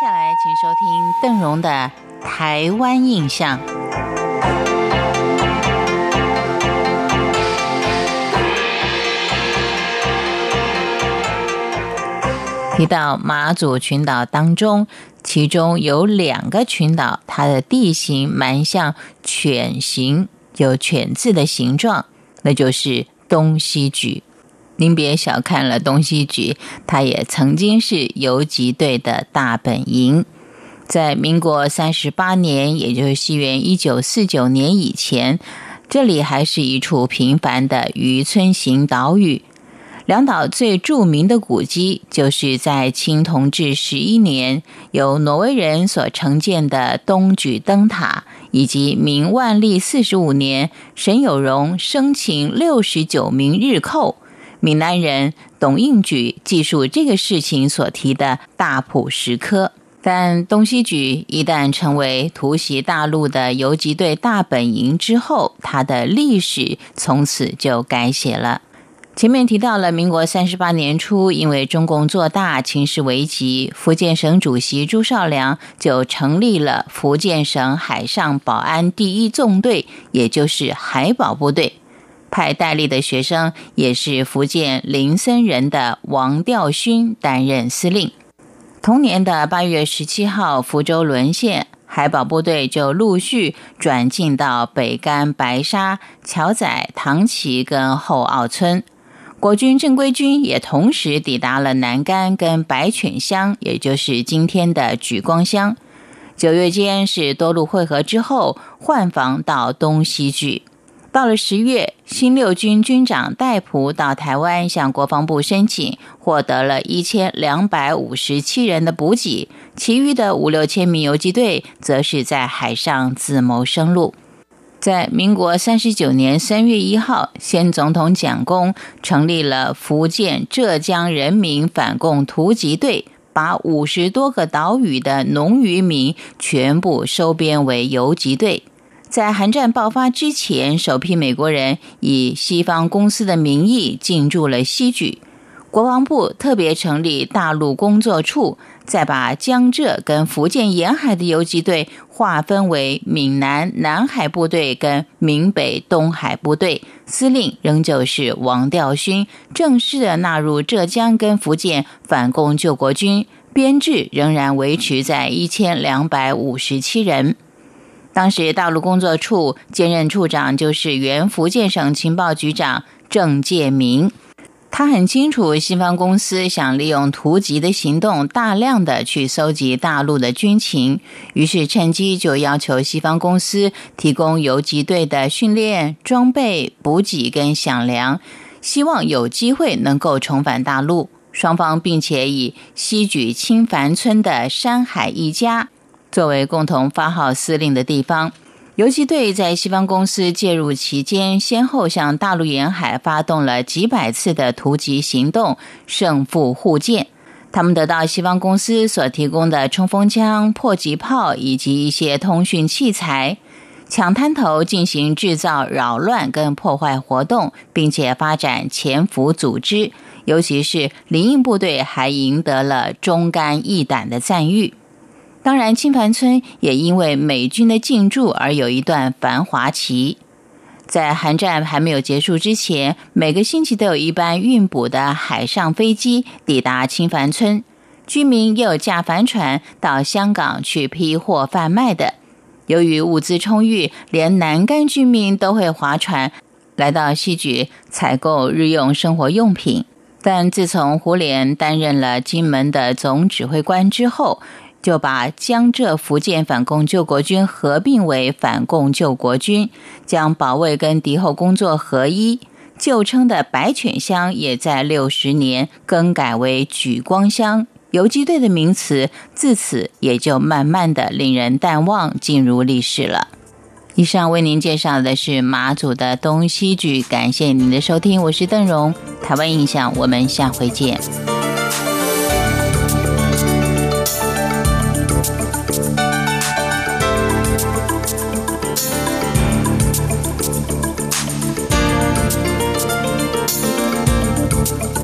接下来，请收听邓荣的《台湾印象》。提到马祖群岛当中，其中有两个群岛，它的地形蛮像犬形，有犬字的形状，那就是东西局。您别小看了东西局，它也曾经是游击队的大本营。在民国三十八年，也就是西元一九四九年以前，这里还是一处平凡的渔村型岛屿。两岛最著名的古迹，就是在清同治十一年由挪威人所承建的东举灯塔，以及明万历四十五年沈有容生擒六十九名日寇，闽南人董应举记述这个事情所提的大埔石刻。但东西举一旦成为突袭大陆的游击队大本营之后，它的历史从此就改写了。前面提到了，民国三十八年初，因为中共做大，情势危急，福建省主席朱绍良就成立了福建省海上保安第一纵队，也就是海保部队，派戴笠的学生，也是福建林森人的王调勋担任司令。同年的八月十七号，福州沦陷，海保部队就陆续转进到北干、白沙、桥仔、唐崎跟后澳村。国军正规军也同时抵达了南干跟白犬乡，也就是今天的莒光乡。九月间是多路会合之后，换防到东西聚。到了十月，新六军军长戴普到台湾向国防部申请，获得了一千两百五十七人的补给，其余的五六千名游击队则是在海上自谋生路。在民国三十九年三月一号，先总统蒋公成立了福建浙江人民反共突击队，把五十多个岛屿的农渔民全部收编为游击队。在韩战爆发之前，首批美国人以西方公司的名义进驻了西莒。国防部特别成立大陆工作处，再把江浙跟福建沿海的游击队划分为闽南南海部队跟闽北东海部队，司令仍旧是王调勋，正式的纳入浙江跟福建反共救国军，编制仍然维持在一千两百五十七人。当时大陆工作处兼任处长就是原福建省情报局长郑介民。他很清楚，西方公司想利用突击的行动，大量的去搜集大陆的军情，于是趁机就要求西方公司提供游击队的训练、装备、补给跟响粮，希望有机会能够重返大陆。双方并且以西举清凡村的山海一家作为共同发号司令的地方。游击队在西方公司介入期间，先后向大陆沿海发动了几百次的突击行动，胜负互见。他们得到西方公司所提供的冲锋枪、迫击炮以及一些通讯器材，抢滩头进行制造扰乱跟破坏活动，并且发展潜伏组织。尤其是林荫部队，还赢得了忠肝义胆的赞誉。当然，青凡村也因为美军的进驻而有一段繁华期。在韩战还没有结束之前，每个星期都有一班运补的海上飞机抵达青凡村，居民也有驾帆船到香港去批货贩卖的。由于物资充裕，连南干居民都会划船来到西莒采购日用生活用品。但自从胡琏担任了金门的总指挥官之后，就把江浙福建反共救国军合并为反共救国军，将保卫跟敌后工作合一。旧称的白犬乡也在六十年更改为举光乡，游击队的名词自此也就慢慢的令人淡忘，进入历史了。以上为您介绍的是马祖的东西剧，感谢您的收听，我是邓荣，台湾印象，我们下回见。